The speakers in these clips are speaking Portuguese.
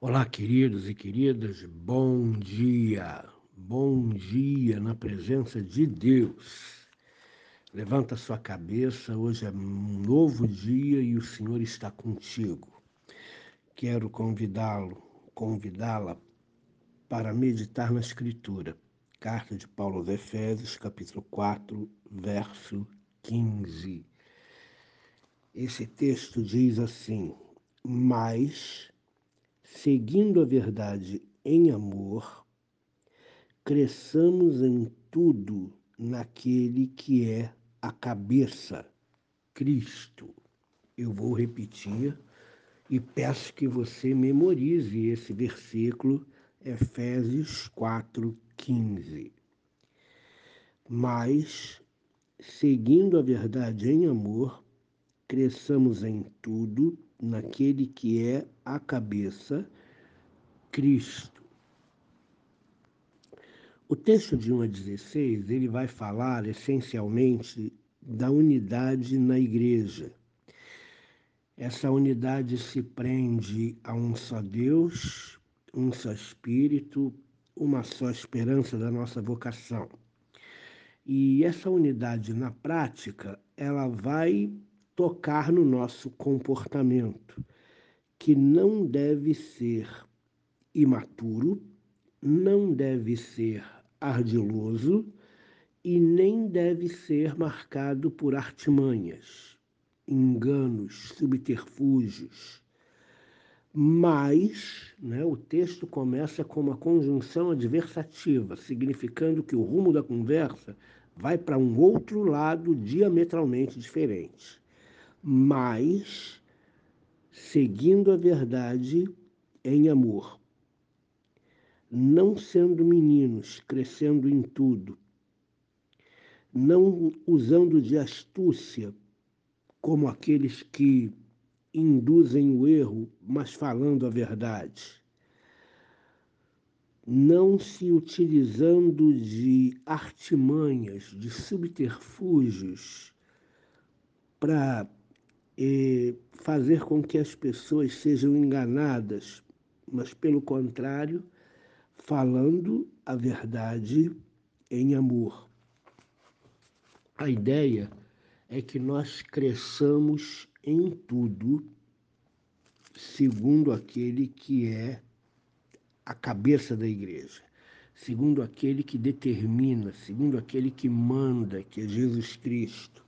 Olá, queridos e queridas, bom dia, bom dia na presença de Deus. Levanta sua cabeça, hoje é um novo dia e o Senhor está contigo. Quero convidá-lo, convidá-la para meditar na Escritura. Carta de Paulo aos Efésios, capítulo 4, verso 15. Esse texto diz assim: Mas seguindo a verdade em amor, cresçamos em tudo naquele que é a cabeça, Cristo. Eu vou repetir e peço que você memorize esse versículo, Efésios 4:15. Mas, seguindo a verdade em amor, cresçamos em tudo naquele que é a cabeça, Cristo. O texto de 1 a 16, ele vai falar essencialmente da unidade na igreja. Essa unidade se prende a um só Deus, um só Espírito, uma só esperança da nossa vocação. E essa unidade na prática, ela vai tocar no nosso comportamento, que não deve ser imaturo, não deve ser ardiloso e nem deve ser marcado por artimanhas, enganos, subterfúgios. Mas né, o texto começa com uma conjunção adversativa, significando que o rumo da conversa vai para um outro lado diametralmente diferente mas seguindo a verdade em amor, não sendo meninos, crescendo em tudo, não usando de astúcia como aqueles que induzem o erro, mas falando a verdade. Não se utilizando de artimanhas, de subterfúgios para fazer com que as pessoas sejam enganadas, mas pelo contrário, falando a verdade em amor. A ideia é que nós cresçamos em tudo segundo aquele que é a cabeça da igreja, segundo aquele que determina, segundo aquele que manda, que é Jesus Cristo.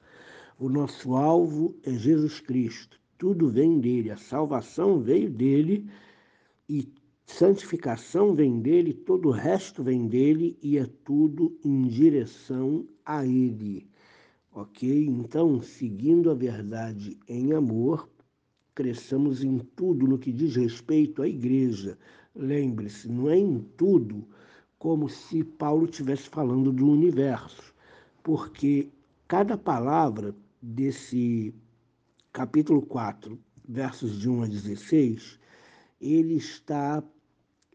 O nosso alvo é Jesus Cristo. Tudo vem dele, a salvação veio dele e santificação vem dele, todo o resto vem dele e é tudo em direção a ele. Ok? Então, seguindo a verdade em amor, cresçamos em tudo no que diz respeito à igreja. Lembre-se, não é em tudo como se Paulo estivesse falando do universo, porque cada palavra desse capítulo 4, versos de 1 a 16, ele está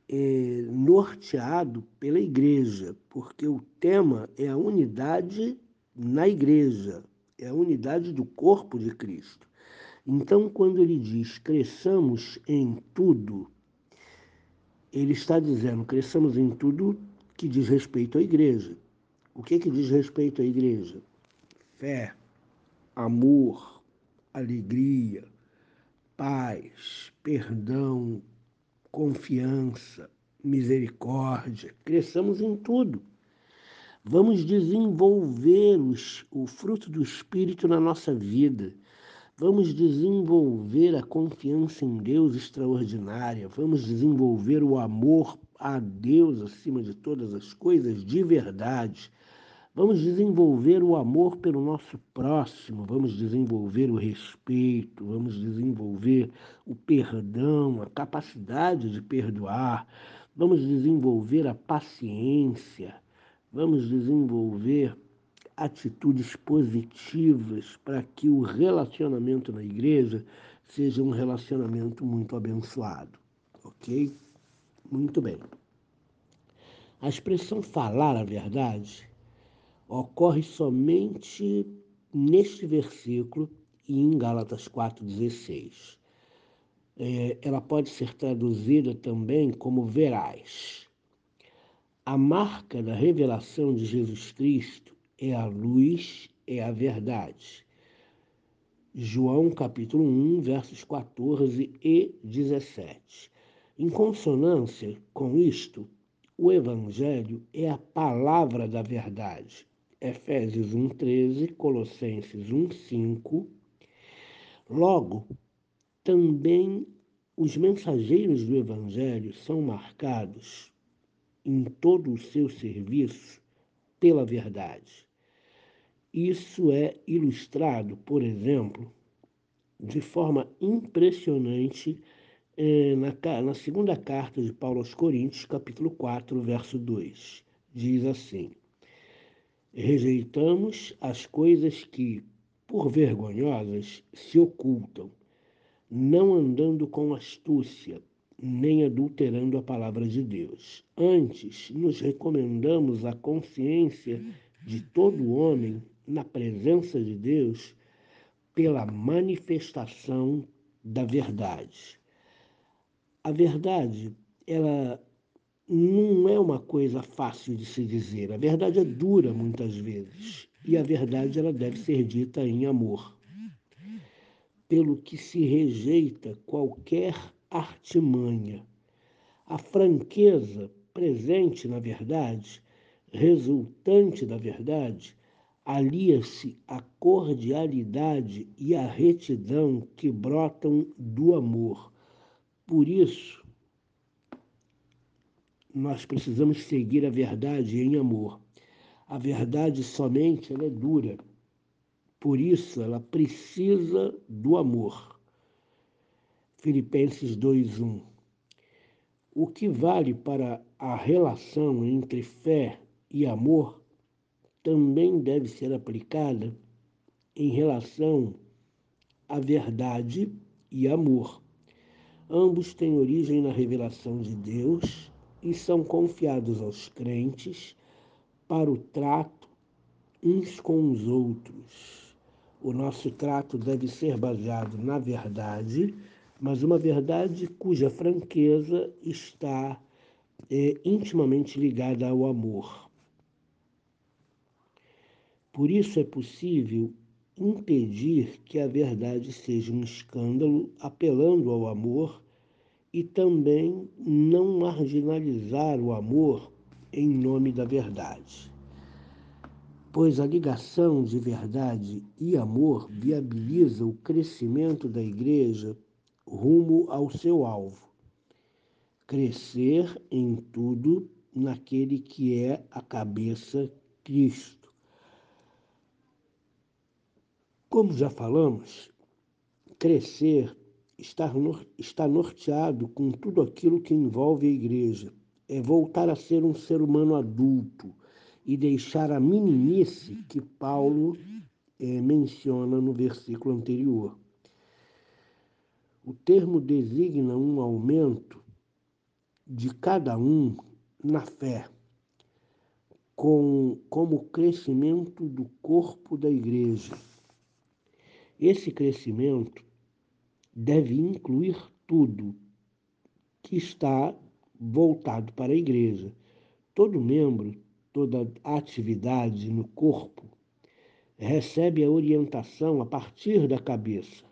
é, norteado pela igreja, porque o tema é a unidade na igreja, é a unidade do corpo de Cristo. Então, quando ele diz cresçamos em tudo, ele está dizendo cresçamos em tudo que diz respeito à igreja. O que, que diz respeito à igreja? Fé, amor, alegria, paz, perdão, confiança, misericórdia. Cresçamos em tudo. Vamos desenvolver os, o fruto do Espírito na nossa vida. Vamos desenvolver a confiança em Deus extraordinária. Vamos desenvolver o amor a Deus acima de todas as coisas de verdade. Vamos desenvolver o amor pelo nosso próximo, vamos desenvolver o respeito, vamos desenvolver o perdão, a capacidade de perdoar, vamos desenvolver a paciência, vamos desenvolver atitudes positivas para que o relacionamento na igreja seja um relacionamento muito abençoado, ok? Muito bem. A expressão falar a verdade ocorre somente neste versículo e em Gálatas 4,16. é, ela pode ser traduzida também como verás. A marca da revelação de Jesus Cristo é a luz, é a verdade. João capítulo 1, versos 14 e 17. Em consonância com isto, o Evangelho é a palavra da verdade. Efésios 1,13, Colossenses 1,5. Logo, também os mensageiros do Evangelho são marcados em todo o seu serviço pela verdade. Isso é ilustrado, por exemplo, de forma impressionante é, na, na segunda carta de Paulo aos Coríntios, capítulo 4, verso 2. Diz assim: Rejeitamos as coisas que, por vergonhosas, se ocultam, não andando com astúcia, nem adulterando a palavra de Deus. Antes, nos recomendamos a consciência de todo homem na presença de Deus pela manifestação da verdade a verdade, ela não é uma coisa fácil de se dizer. A verdade é dura muitas vezes. E a verdade ela deve ser dita em amor. Pelo que se rejeita qualquer artimanha. A franqueza presente na verdade, resultante da verdade, alia-se à cordialidade e à retidão que brotam do amor por isso, nós precisamos seguir a verdade em amor. A verdade somente ela é dura. Por isso, ela precisa do amor. Filipenses 2:1. O que vale para a relação entre fé e amor também deve ser aplicada em relação à verdade e amor. Ambos têm origem na revelação de Deus e são confiados aos crentes para o trato uns com os outros. O nosso trato deve ser baseado na verdade, mas uma verdade cuja franqueza está é, intimamente ligada ao amor. Por isso é possível impedir que a verdade seja um escândalo, apelando ao amor, e também não marginalizar o amor em nome da verdade. Pois a ligação de verdade e amor viabiliza o crescimento da igreja rumo ao seu alvo. Crescer em tudo naquele que é a cabeça Cristo Como já falamos, crescer está norteado com tudo aquilo que envolve a igreja. É voltar a ser um ser humano adulto e deixar a meninice que Paulo é, menciona no versículo anterior. O termo designa um aumento de cada um na fé, com, como crescimento do corpo da igreja. Esse crescimento deve incluir tudo que está voltado para a igreja. Todo membro, toda atividade no corpo recebe a orientação a partir da cabeça,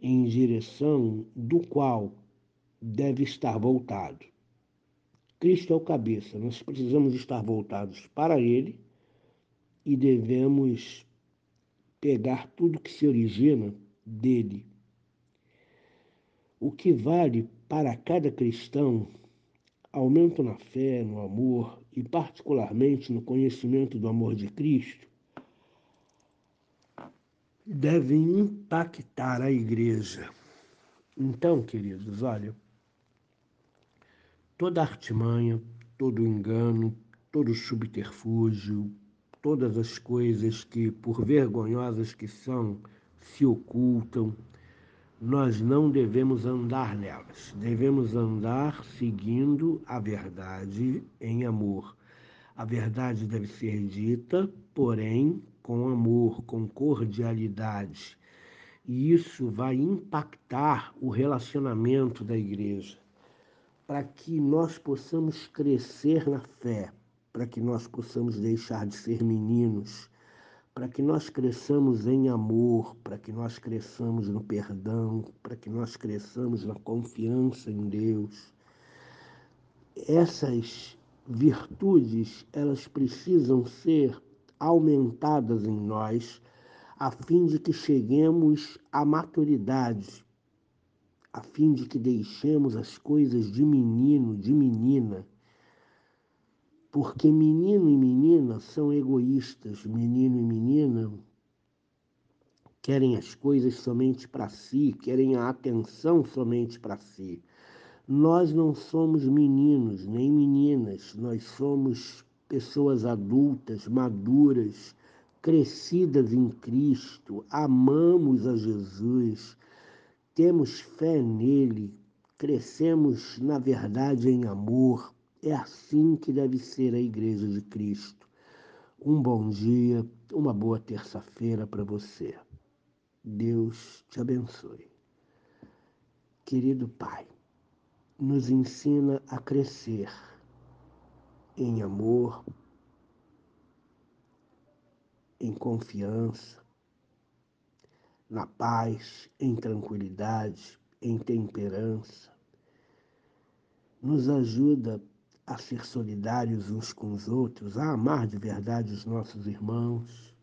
em direção do qual deve estar voltado. Cristo é o cabeça, nós precisamos estar voltados para Ele e devemos pegar tudo que se origina dele. O que vale para cada cristão, aumento na fé, no amor e, particularmente, no conhecimento do amor de Cristo, deve impactar a igreja. Então, queridos, olha, toda artimanha, todo engano, todo subterfúgio, todas as coisas que, por vergonhosas que são, se ocultam, nós não devemos andar nelas. Devemos andar seguindo a verdade em amor. A verdade deve ser dita, porém, com amor, com cordialidade. E isso vai impactar o relacionamento da igreja, para que nós possamos crescer na fé, para que nós possamos deixar de ser meninos, para que nós cresçamos em amor, para que nós cresçamos no perdão, para que nós cresçamos na confiança em Deus. Essas virtudes, elas precisam ser aumentadas em nós, a fim de que cheguemos à maturidade, a fim de que deixemos as coisas de menino, de menina, porque menino e menina são egoístas, menino e menina querem as coisas somente para si, querem a atenção somente para si. Nós não somos meninos nem meninas, nós somos pessoas adultas, maduras, crescidas em Cristo, amamos a Jesus, temos fé nele, crescemos na verdade em amor, é assim que deve ser a Igreja de Cristo. Um bom dia, uma boa terça-feira para você. Deus te abençoe. Querido Pai, nos ensina a crescer em amor, em confiança, na paz, em tranquilidade, em temperança. Nos ajuda a ser solidários uns com os outros, a amar de verdade os nossos irmãos,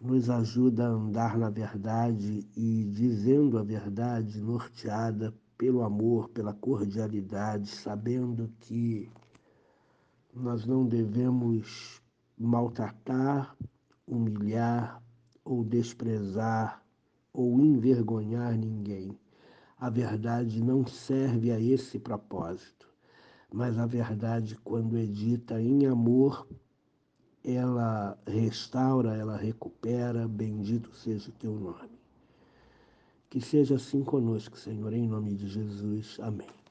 nos ajuda a andar na verdade e dizendo a verdade, norteada pelo amor, pela cordialidade, sabendo que nós não devemos maltratar, humilhar ou desprezar ou envergonhar ninguém. A verdade não serve a esse propósito mas a verdade, quando é dita em amor, ela restaura, ela recupera, bendito seja o teu nome. Que seja assim conosco, Senhor, em nome de Jesus. Amém.